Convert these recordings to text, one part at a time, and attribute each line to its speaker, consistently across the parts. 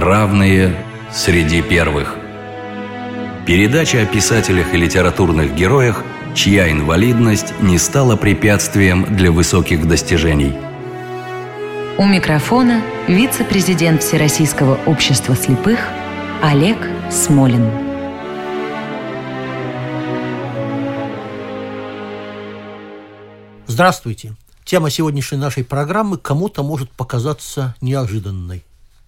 Speaker 1: Равные среди первых. Передача о писателях и литературных героях, чья инвалидность не стала препятствием для высоких достижений.
Speaker 2: У микрофона вице-президент Всероссийского общества слепых Олег Смолин.
Speaker 3: Здравствуйте. Тема сегодняшней нашей программы кому-то может показаться неожиданной.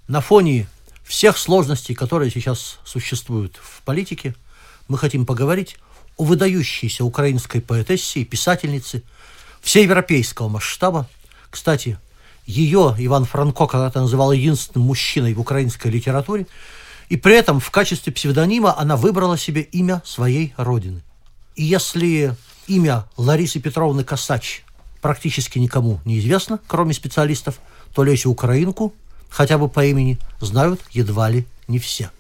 Speaker 3: На фоне всех сложностей, которые сейчас существуют в политике, мы хотим поговорить о выдающейся украинской поэтессе и писательнице всеевропейского масштаба. Кстати, ее Иван Франко когда-то называл единственным мужчиной в украинской литературе, и при этом в качестве псевдонима она выбрала себе имя своей родины. И если имя Ларисы Петровны Косач практически никому не известно, кроме специалистов, то Лесю Украинку, хотя бы по имени, знают едва ли не все.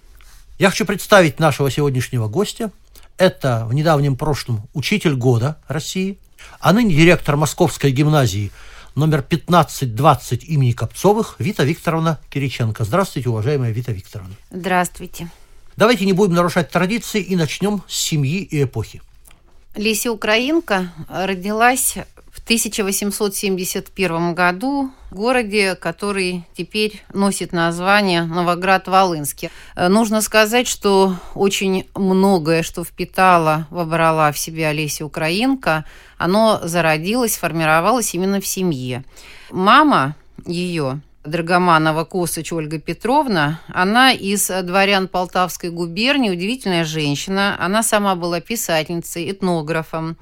Speaker 3: Я хочу представить нашего сегодняшнего гостя. Это в недавнем прошлом учитель года России, а ныне директор Московской гимназии номер 1520 имени Копцовых Вита Викторовна Кириченко. Здравствуйте, уважаемая Вита Викторовна.
Speaker 4: Здравствуйте.
Speaker 3: Давайте не будем нарушать традиции и начнем с семьи и эпохи.
Speaker 4: Леся Украинка родилась в 1871 году в городе, который теперь носит название Новоград-Волынский. Э, нужно сказать, что очень многое, что впитала, вобрала в себя Леся Украинка, оно зародилось, формировалось именно в семье. Мама ее, Драгоманова Косыч Ольга Петровна, она из дворян Полтавской губернии, удивительная женщина. Она сама была писательницей, этнографом,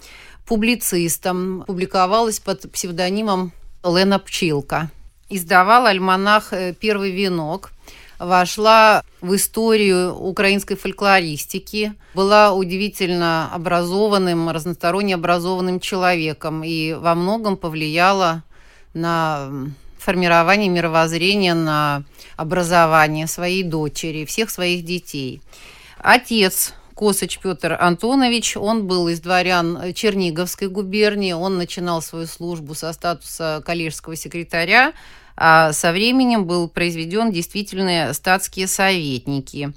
Speaker 4: публицистом, публиковалась под псевдонимом Лена Пчилка. Издавала альманах э, «Первый венок», вошла в историю украинской фольклористики, была удивительно образованным, разносторонне образованным человеком и во многом повлияла на формирование мировоззрения, на образование своей дочери, всех своих детей. Отец Косыч Петр Антонович, он был из дворян Черниговской губернии, он начинал свою службу со статуса коллежского секретаря, а со временем был произведен действительно статские советники.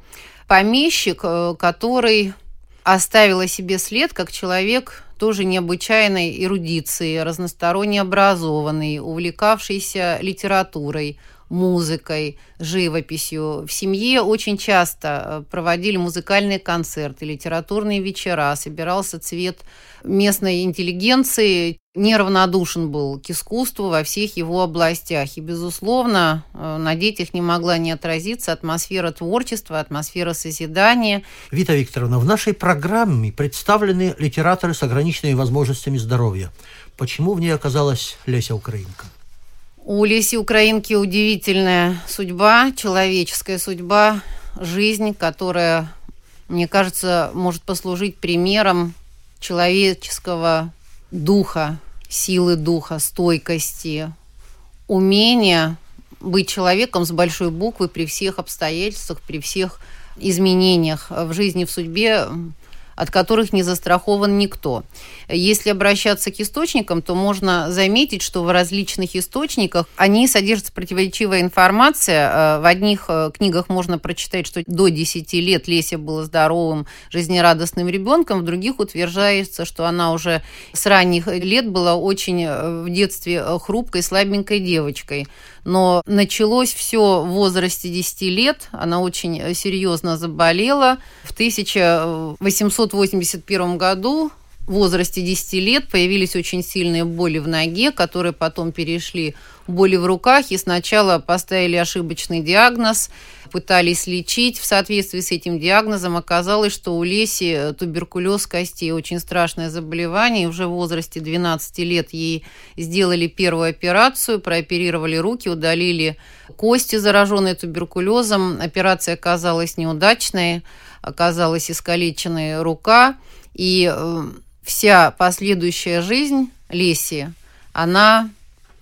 Speaker 4: Помещик, э, который оставил о себе след как человек тоже необычайной эрудиции, разносторонне образованный, увлекавшийся литературой, музыкой, живописью. В семье очень часто э, проводили музыкальные концерты, литературные вечера, собирался цвет местной интеллигенции, неравнодушен был к искусству во всех его областях. И, безусловно, э, на детях не могла не отразиться атмосфера творчества, атмосфера созидания.
Speaker 3: Вита Викторовна, в нашей программе представлены литераторы с ограниченными возможностями здоровья. Почему в ней оказалась Леся Украинка?
Speaker 4: У Леси Украинки удивительная судьба, человеческая судьба, жизнь, которая, мне кажется, может послужить примером человеческого духа, силы духа, стойкости, умения быть человеком с большой буквы при всех обстоятельствах, при всех изменениях в жизни, в судьбе от которых не застрахован никто. Если обращаться к источникам, то можно заметить, что в различных источниках они содержатся противоречивая информация. Э, в одних э, книгах можно прочитать, что до 10 лет Леся была здоровым, жизнерадостным ребенком, в других утверждается, что она уже с ранних лет была очень э, в детстве хрупкой, слабенькой девочкой. Но началось все в возрасте 10 лет, она очень серьезно заболела. В 1800 1981 году в возрасте 10 лет появились очень сильные боли в ноге, которые потом перешли в боли в руках, и сначала поставили ошибочный диагноз, пытались лечить. В соответствии с этим диагнозом оказалось, что у Леси туберкулез костей, очень страшное заболевание, и уже в возрасте 12 лет ей сделали первую операцию, прооперировали руки, удалили кости, зараженные туберкулезом. Операция оказалась неудачной, оказалась искалеченная рука, и э, вся последующая жизнь Леси, она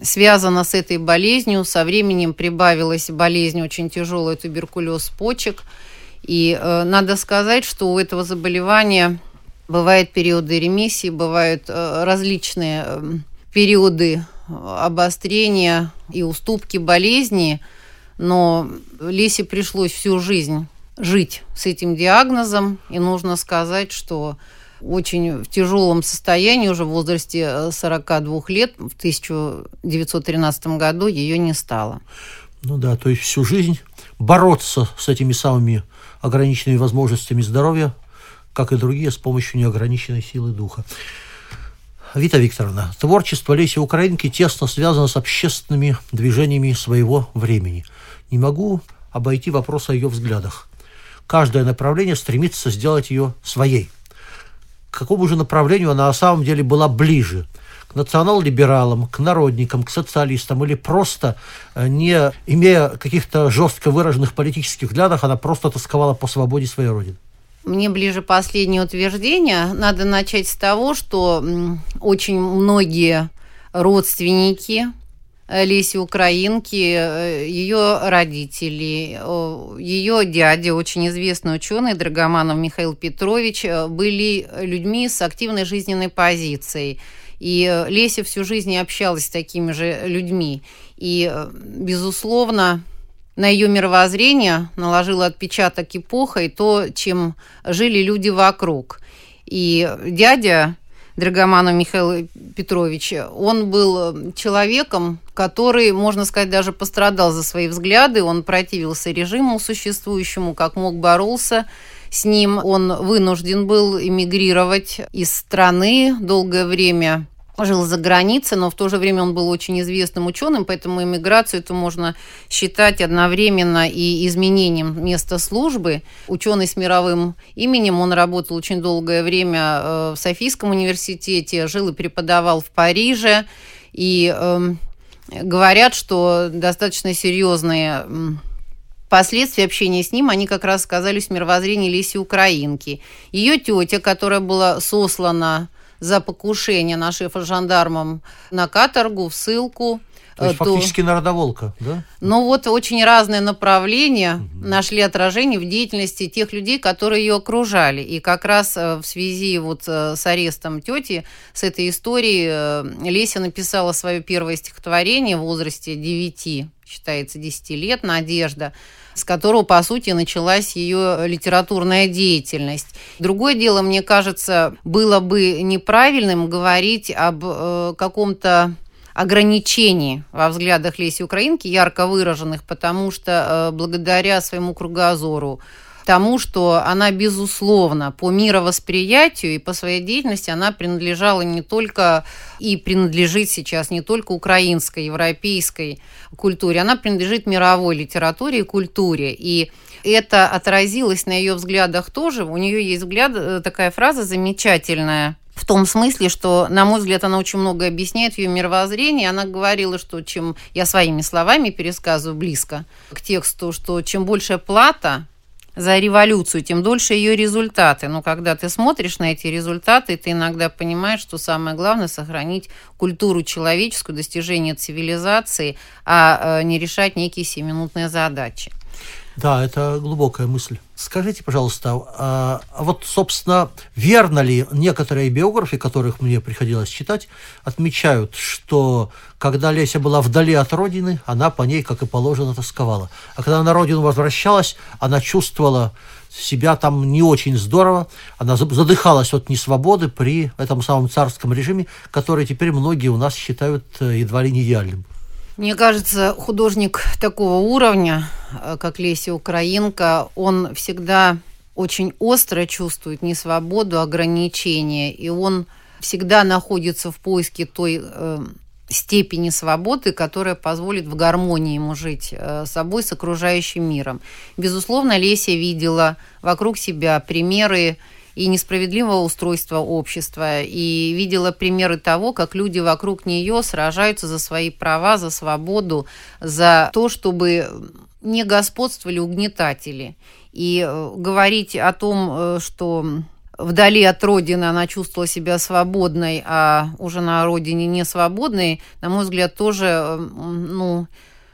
Speaker 4: связана с этой болезнью. Со временем прибавилась болезнь очень тяжелая, туберкулез почек. И э, надо сказать, что у этого заболевания бывают периоды ремиссии, бывают э, различные э, периоды обострения и уступки болезни – Но Лесе пришлось всю жизнь жить с этим диагнозом, и нужно сказать, что очень в тяжелом состоянии, уже в возрасте 42 лет, в 1913 году ее не стало.
Speaker 3: Ну да, то есть всю жизнь бороться с этими самыми ограниченными возможностями здоровья, как и другие, с помощью неограниченной силы духа. Вита Викторовна, творчество Леси Украинки тесно связано с общественными движениями своего времени. Не могу обойти вопрос о ее взглядах. Каждое направление стремится сделать ее своей. К какому же направлению она на самом деле была ближе – к национал-либералам, к народникам, к социалистам, или просто э, не имея каких-то жестко выраженных политических взглядов, она просто тосковала по свободе своей родины.
Speaker 4: Мне ближе последнее утверждение. Надо начать с того, что очень многие родственники Леси Украинки, э, ее родители, ее дядя, очень известный ученый Драгоманов Михаил Петрович, э, были людьми с активной жизненной позицией. И э, Леся всю жизнь общалась с такими же людьми. И, безусловно, на ее мировоззрение наложила отпечаток эпоха и то, чем жили люди вокруг. И дядя Драгоманов Михаил Петрович, он был э, человеком, который, можно сказать, даже пострадал за свои взгляды, он противился режиму существующему, как мог боролся с ним. Он вынужден был эмигрировать из страны долгое время жил за границей, но в то же время он был очень известным ученым, поэтому иммиграцию это можно считать одновременно и изменением места службы. Ученый с мировым именем, он работал очень долгое время э, в Софийском университете, жил и преподавал в Париже, и э, говорят, что достаточно серьезные Последствия общения с ним, они как раз сказались в мировоззрении Леси Украинки. Ее тетя, которая была сослана за покушение на шефа жандармом на каторгу, в ссылку.
Speaker 3: То есть, то... фактически народоволка, да?
Speaker 4: Ну вот очень разные направления угу. нашли отражение в деятельности тех людей, которые ее окружали. И как раз э, в связи вот э, с арестом тети, с этой историей, э, Леся написала свое первое стихотворение в возрасте 9, считается, 10 лет, «Надежда», с которого, по сути, началась ее литературная деятельность. Другое дело, мне кажется, было бы неправильным говорить об э, каком-то ограничений во взглядах Леси Украинки, ярко выраженных, потому что э, благодаря своему кругозору, тому, что она, безусловно, по мировосприятию и по своей деятельности она принадлежала не только и принадлежит сейчас не только украинской, европейской культуре, она принадлежит мировой литературе и культуре. И это отразилось на ее взглядах тоже. У нее есть взгляд, э, такая фраза замечательная, в том смысле, что, на мой взгляд, она очень много объясняет ее мировоззрении. Она говорила, что чем я своими словами пересказываю близко к тексту, что чем больше плата, за революцию, тем дольше ее результаты. Но когда ты смотришь на эти результаты, ты иногда понимаешь, что самое главное сохранить культуру человеческую, достижение цивилизации, а э, не решать некие семиминутные задачи.
Speaker 3: Да, это глубокая мысль. Скажите, пожалуйста, а, а вот, собственно, верно ли некоторые биографы, которых мне приходилось читать, отмечают, что когда Леся была вдали от родины, она по ней, как и положено, тосковала. А когда на родину возвращалась, она чувствовала себя там не очень здорово. Она задыхалась от несвободы при этом самом царском режиме, который теперь многие у нас считают э, едва ли не идеальным.
Speaker 4: Мне кажется, художник такого уровня, э, как Леся Украинка, он всегда очень остро чувствует несвободу, ограничения, и он всегда находится в поиске той э, степени свободы, которая позволит в гармонии ему жить э, собой, с окружающим миром. Безусловно, Леся видела вокруг себя примеры и несправедливого устройства общества, и видела примеры того, как люди вокруг нее сражаются за свои права, за свободу, за то, чтобы не господствовали угнетатели. И э, говорить о том, э, что вдали от родины она чувствовала себя свободной, а уже на родине не свободной, на мой взгляд, тоже, э, ну,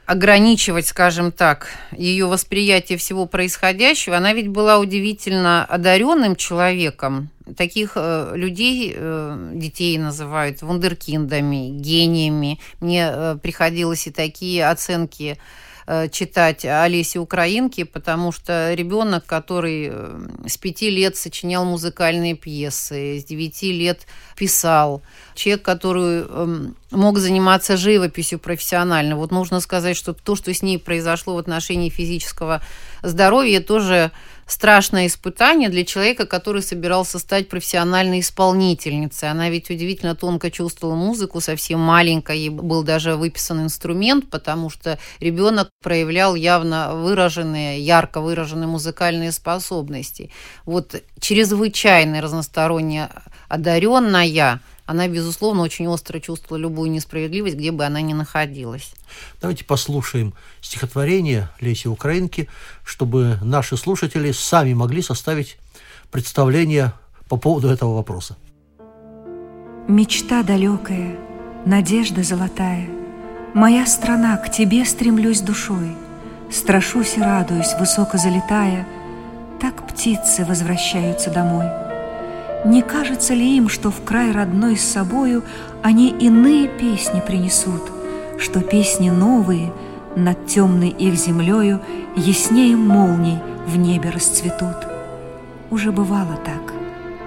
Speaker 4: ограничивать, скажем так, ее восприятие всего происходящего. Она ведь была удивительно одаренным человеком. Таких э, людей, э, детей называют вундеркиндами, гениями. Мне э, приходилось и такие оценки э, читать Олеси Украинки, потому что ребенок, который э, с пяти лет сочинял музыкальные пьесы, с девяти лет писал, человек, который эм, мог заниматься живописью профессионально. Вот нужно сказать, что то, что с ней произошло в отношении физического здоровья, тоже страшное испытание для человека, который собирался стать профессиональной исполнительницей. Она ведь удивительно тонко чувствовала музыку, совсем маленькая, ей был даже выписан инструмент, потому что ребенок проявлял явно выраженные, ярко выраженные музыкальные способности. Вот чрезвычайно разносторонне одаренная – она, безусловно, очень остро чувствовала любую несправедливость, где бы она ни находилась.
Speaker 3: Давайте послушаем стихотворение Леси Украинки, чтобы наши слушатели сами могли составить представление по поводу этого вопроса.
Speaker 5: Мечта далекая, надежда золотая, Моя страна, к тебе стремлюсь душой, Страшусь и радуюсь, высоко залетая, Так птицы возвращаются домой — не кажется ли им, что в край родной с собою Они иные песни принесут, Что песни новые над темной их землею Яснее молний в небе расцветут? Уже бывало так,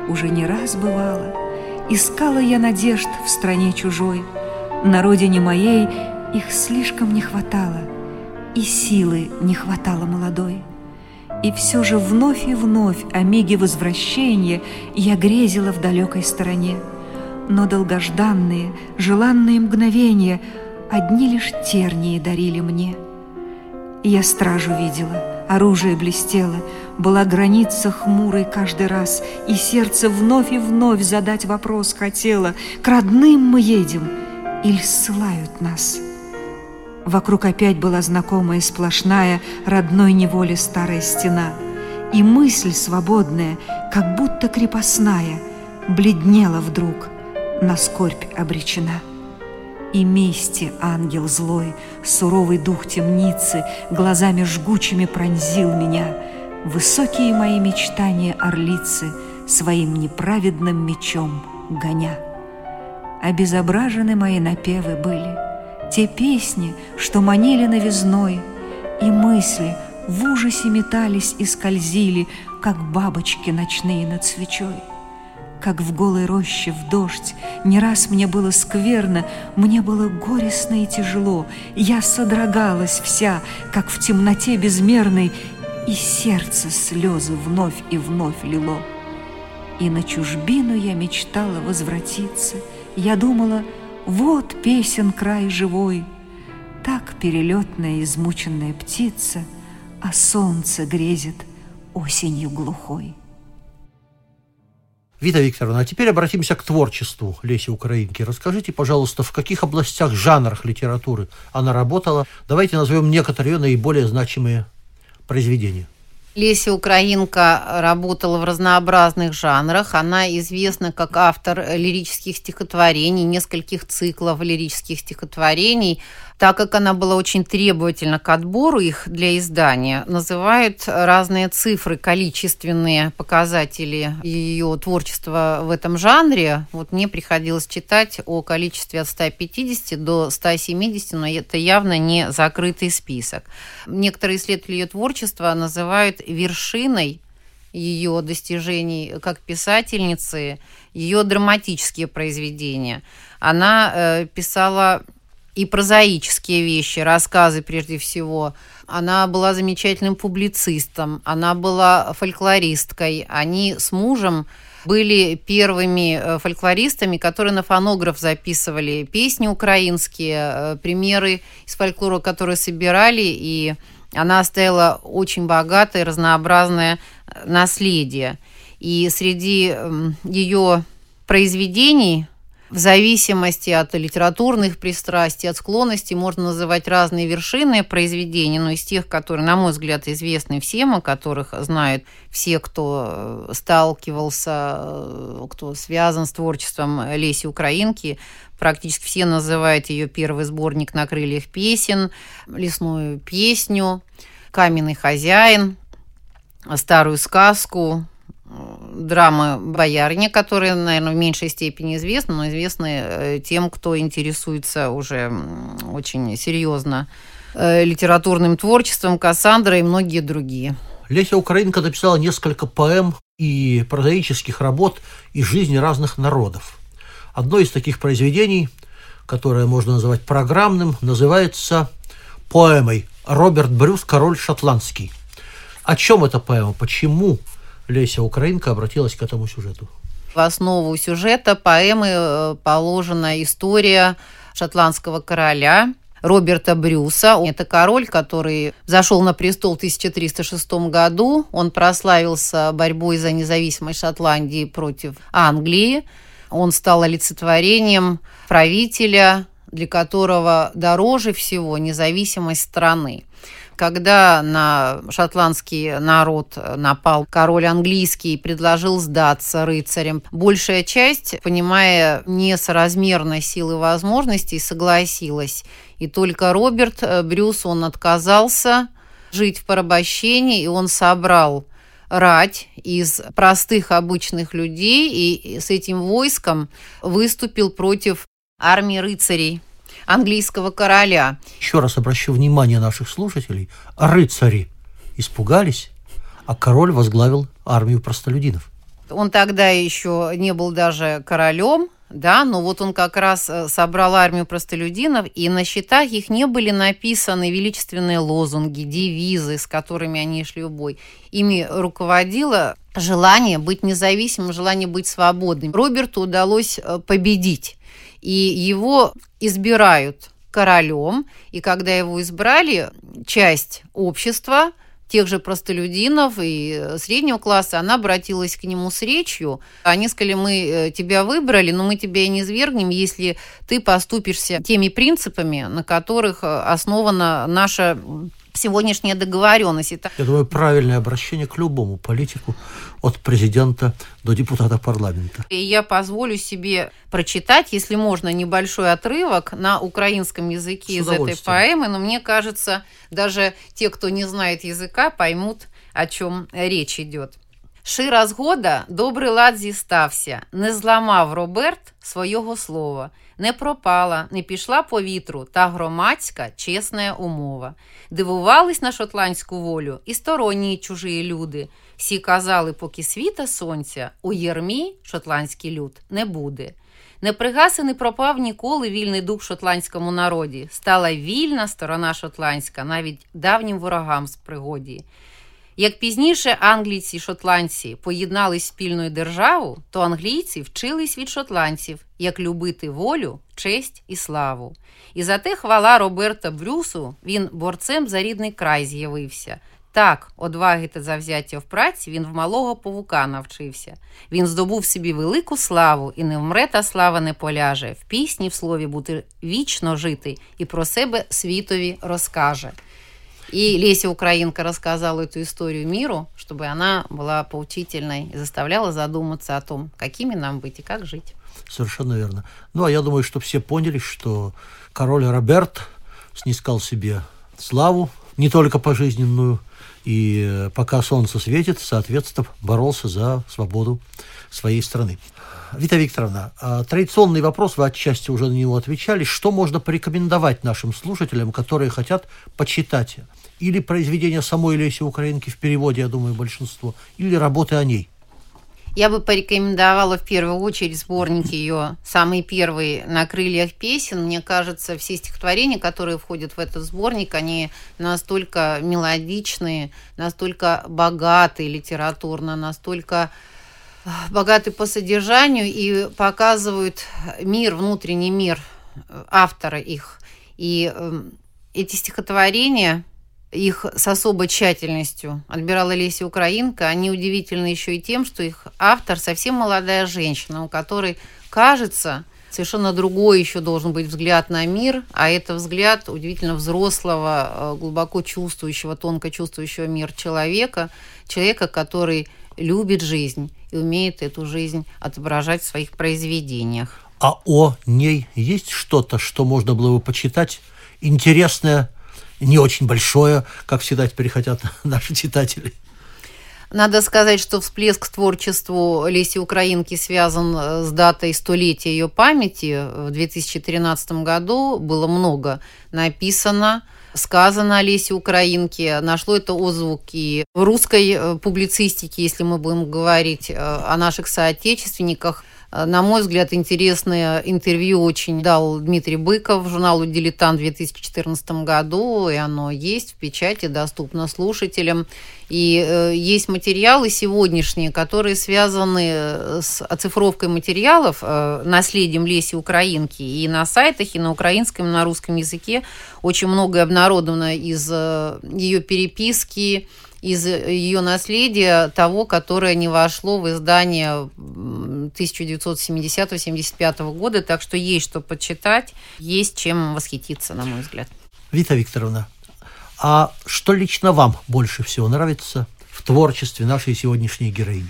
Speaker 5: уже не раз бывало, Искала я надежд в стране чужой, На родине моей их слишком не хватало, И силы не хватало молодой. И все же вновь и вновь о миге возвращения Я грезила в далекой стороне. Но долгожданные, желанные мгновения Одни лишь тернии дарили мне. Я стражу видела, оружие блестело, Была граница хмурой каждый раз, И сердце вновь и вновь задать вопрос хотело, К родным мы едем или ссылают нас — Вокруг опять была знакомая сплошная родной неволе старая стена. И мысль свободная, как будто крепостная, бледнела вдруг, на скорбь обречена. И мести ангел злой, суровый дух темницы, глазами жгучими пронзил меня. Высокие мои мечтания орлицы своим неправедным мечом гоня. Обезображены мои напевы были — те песни, что манили новизной, И мысли в ужасе метались и скользили, Как бабочки ночные над свечой. Как в голой роще в дождь, не раз мне было скверно, Мне было горестно и тяжело, Я содрогалась вся, как в темноте безмерной, И сердце слезы вновь и вновь лило. И на чужбину я мечтала возвратиться, Я думала — вот песен край живой, Так перелетная измученная птица, А солнце грезит осенью глухой.
Speaker 3: Вита Викторовна, а теперь обратимся к творчеству Леси Украинки. Расскажите, пожалуйста, в каких областях, жанрах литературы она работала? Давайте назовем некоторые наиболее значимые произведения.
Speaker 4: Леся Украинка работала в разнообразных жанрах. Она известна как автор лирических стихотворений, нескольких циклов лирических стихотворений – так как она была очень требовательна к отбору их для издания, называют разные цифры, количественные показатели ее творчества в этом жанре. Вот мне приходилось читать о количестве от 150 до 170, но это явно не закрытый список. Некоторые исследователи ее творчества называют вершиной ее достижений как писательницы, ее драматические произведения. Она э, писала и прозаические вещи, рассказы прежде всего. Она была замечательным публицистом, она была фольклористкой. Они с мужем были первыми э, фольклористами, которые на фонограф записывали песни украинские, э, примеры из фольклора, которые собирали, и она оставила очень богатое, разнообразное э, наследие. И среди ее произведений в зависимости от литературных пристрастий, от склонностей можно называть разные вершины произведения, но из тех, которые, на мой взгляд, известны всем, о которых знают все, кто э, сталкивался, э, кто связан с творчеством Леси Украинки, практически все называют ее первый сборник «На крыльях песен», «Лесную песню», «Каменный хозяин», «Старую сказку», драмы «Боярня», которые, наверное, в меньшей степени известны, но известны э, тем, кто интересуется уже очень серьезно э, литературным творчеством, Кассандра и многие другие.
Speaker 3: Леся Украинка написала несколько поэм и прозаических работ из жизни разных народов. Одно из таких произведений, которое можно назвать программным, называется поэмой «Роберт Брюс. Король шотландский». О чем эта поэма? Почему Леся Украинка обратилась к этому сюжету?
Speaker 4: В основу сюжета поэмы э, положена история шотландского короля Роберта Брюса. Это король, который зашел на престол в 1306 году. Он прославился борьбой за независимость Шотландии против Англии. Он стал олицетворением правителя, для которого дороже всего независимость страны когда на шотландский народ напал король английский и предложил сдаться рыцарям, большая часть, понимая несоразмерность силы возможностей, согласилась. И только Роберт э, Брюс, он отказался жить в порабощении, и он собрал рать из простых обычных людей и с этим войском выступил против армии рыцарей английского короля.
Speaker 3: Еще раз обращу внимание наших слушателей. Рыцари испугались, а король возглавил армию простолюдинов.
Speaker 4: Он тогда еще не был даже королем, да, но вот он как раз э, собрал армию простолюдинов, и на счетах их не были написаны величественные лозунги, девизы, с которыми они шли в бой. Ими руководило желание быть независимым, желание быть свободным. Роберту удалось э, победить и его избирают королем, и когда его избрали, часть общества, тех же простолюдинов и среднего класса, она обратилась к нему с речью. Они сказали, мы э, тебя выбрали, но мы тебя и не свергнем, если ты поступишься теми принципами, на которых э, основана наша сегодняшняя договоренность.
Speaker 3: Я думаю, правильное обращение к любому политику, от президента до депутата парламента.
Speaker 4: И я позволю себе прочитать, если можно, небольшой отрывок на украинском языке из этой поэмы, но мне кажется, даже те, кто не знает языка, поймут, о чем речь идет. Шира згода, добрий лад зістався, не зламав Роберт свого слова, не пропала, не пішла по вітру та громадська чесна умова. Дивувались на шотландську волю і сторонні чужі люди. Всі казали, поки світа сонця у єрмі шотландський люд не буде. Не пригаси, не пропав ніколи вільний дух шотландському народі. Стала вільна сторона шотландська, навіть давнім ворогам з пригоді. Як пізніше англійці і шотландці поєднались спільною державу, то англійці вчились від шотландців, як любити волю, честь і славу. І за те хвала Роберта Брюсу він борцем за рідний край з'явився. Так, одваги та завзяття в праці він в малого павука навчився. Він здобув собі велику славу, і не вмре та слава не поляже. В пісні, в слові бути вічно жити і про себе світові розкаже. И Леся Украинка рассказала эту историю миру, чтобы она была поучительной и заставляла задуматься о том, какими нам быть и как жить.
Speaker 3: Совершенно верно. Ну, а я думаю, что все поняли, что король Роберт снискал себе славу, не только пожизненную, и э, пока солнце светит, соответственно, боролся за свободу своей страны. Вита Викторовна, а традиционный вопрос, вы отчасти уже на него отвечали. Что можно порекомендовать нашим слушателям, которые хотят почитать или произведение самой Леси Украинки в переводе, я думаю, большинство, или работы о ней?
Speaker 4: Я бы порекомендовала в первую очередь сборник ее, самый первый «На крыльях песен». Мне кажется, все стихотворения, которые входят в этот сборник, они настолько мелодичные, настолько богатые литературно, настолько богаты по содержанию и показывают мир, внутренний мир автора их. И эм, эти стихотворения, их с особой тщательностью отбирала Леся Украинка, они удивительны еще и тем, что их автор совсем молодая женщина, у которой, кажется, совершенно другой еще должен быть взгляд на мир, а это взгляд удивительно взрослого, э, глубоко чувствующего, тонко чувствующего мир человека, человека, который любит жизнь и умеет эту жизнь отображать в своих произведениях.
Speaker 3: А о ней есть что-то, что можно было бы почитать, интересное, не очень большое, как всегда теперь хотят наши читатели?
Speaker 4: Надо сказать, что всплеск творчеству Леси Украинки связан э, с датой столетия ее памяти. В 2013 году было много написано, сказано о Лесе Украинке. Нашло это отзвуки в русской э, публицистике, если мы будем говорить э, о наших соотечественниках. Э, на мой взгляд, интересное интервью очень дал Дмитрий Быков журналу «Дилетант» в 2014 году, и оно есть в печати, доступно слушателям. И э, есть материалы сегодняшние, которые связаны э, с оцифровкой материалов, э, наследием Леси Украинки. И на сайтах, и на украинском, и на русском языке очень многое обнародовано из э, ее переписки, из ее наследия, того, которое не вошло в издание 1970-75 года. Так что есть что почитать, есть чем восхититься, на мой взгляд.
Speaker 3: Вита Викторовна, а что лично вам больше всего нравится в творчестве нашей сегодняшней героини?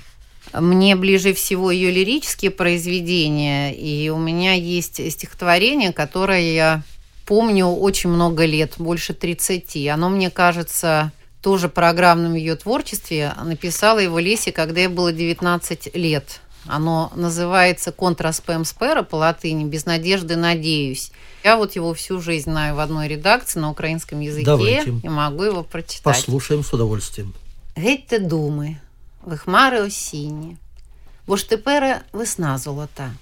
Speaker 4: Мне ближе всего ее лирические произведения, и у меня есть стихотворение, которое я помню очень много лет, больше 30. Оно, мне кажется, тоже программном ее творчестве. Написала его Леся, когда ей было 19 лет. Оно называется «Контраспэм спера» по латыни «Без надежды надеюсь». Я вот его всю жизнь знаю в одной редакции на украинском языке
Speaker 3: Давайте.
Speaker 4: и могу его прочитать.
Speaker 3: Послушаем с удовольствием.
Speaker 4: Гетьте думи, ви хмари осінні, бо ж тепер весна золота.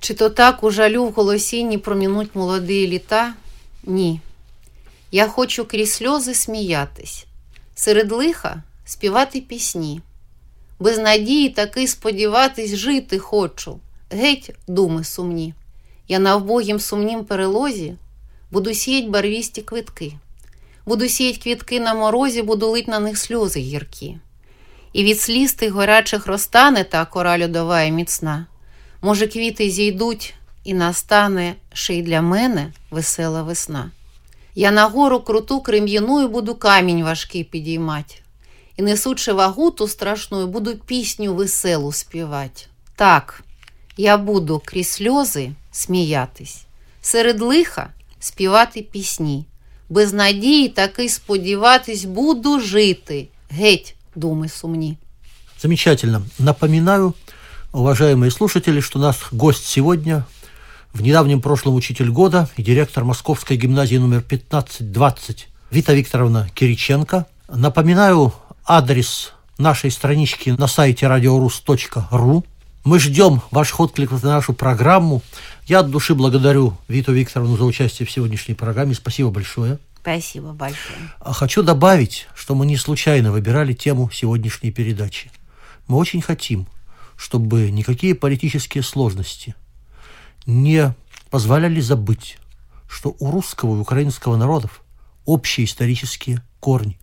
Speaker 4: Чи то так у жалю в голосінні промінуть молоді літа? Ні. Я хочу крізь сльози сміятись, серед лиха співати пісні. Без надії таки сподіватись жити хочу. Геть, думи сумні. Я на вбогім сумнім перелозі буду сіять барвісті квитки. Буду сіять квітки на морозі, буду лить на них сльози гіркі. І від сліз тих горячих розтане та кора льодова і міцна. Може, квіти зійдуть, і настане ще й для мене весела весна. Я на гору круту крем'яною буду камінь важкий підіймать, і несучи вагу ту страшну, буду пісню веселу співать. Так, я буду крізь сльози сміятись, серед лиха співати пісні. Без надії таки сподіватись буду жити. Геть, думи сумні.
Speaker 3: Замечательно. Напоминаю, уважаемые слушатели, что у нас гость сегодня в недавнем прошлом учитель года и директор Московской гимназии номер 1520 Вита Викторовна Кириченко. Напоминаю адрес нашей странички на сайте radiorus.ru. Мы ждем ваш отклик на нашу программу. Я от души благодарю Виту Викторовну за участие в сегодняшней программе. Спасибо большое.
Speaker 4: Спасибо большое.
Speaker 3: А Хочу добавить, что мы не случайно выбирали тему сегодняшней передачи. Мы очень хотим, чтобы никакие политические сложности не позволяли забыть, что у русского и украинского народов общие исторические корни.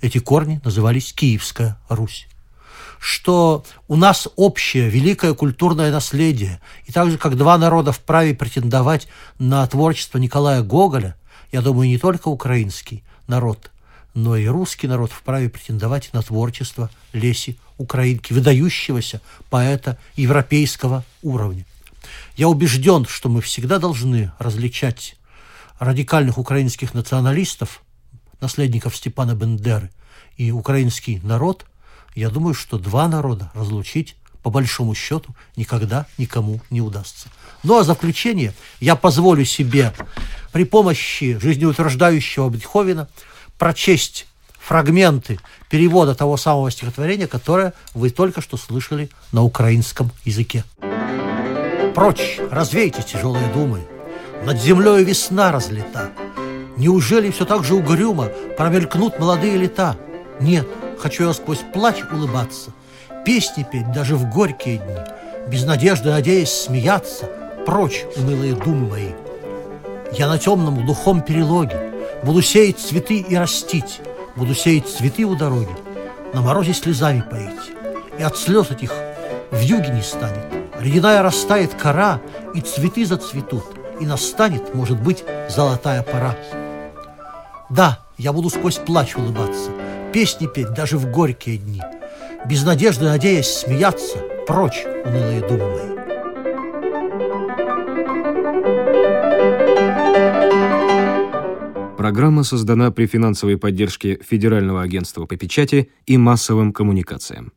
Speaker 3: Эти корни назывались Киевская Русь. Что у нас общее великое культурное наследие, и так же, как два народа вправе претендовать на творчество Николая Гоголя, я думаю, не только украинский народ, но и русский народ вправе претендовать на творчество Леси Украинки, выдающегося поэта европейского уровня. Я убежден, что мы всегда должны различать радикальных украинских националистов, наследников Степана Бендеры, и украинский народ. Я думаю, что два народа разлучить по большому счету никогда никому не удастся. Ну а заключение я позволю себе при помощи жизнеутверждающего Бетховена прочесть фрагменты перевода того самого стихотворения, которое вы только что слышали на украинском языке. Прочь, развейте тяжелые думы, Над землей весна разлета. Неужели все так же угрюмо Промелькнут молодые лета? Нет, хочу я сквозь плач улыбаться, Песни петь даже в горькие дни, Без надежды, надеясь смеяться, Прочь, унылые думы мои. Я на темном глухом перелоге Буду сеять цветы и растить, Буду сеять цветы у дороги, На морозе слезами поить. И от слез этих в юге не станет. Ледяная растает кора, и цветы зацветут, и настанет, может быть, золотая пора. Да, я буду сквозь плач улыбаться, песни петь даже в горькие дни, без надежды, надеясь смеяться, прочь, унылые думы.
Speaker 6: Программа создана при финансовой поддержке Федерального агентства по печати и массовым коммуникациям.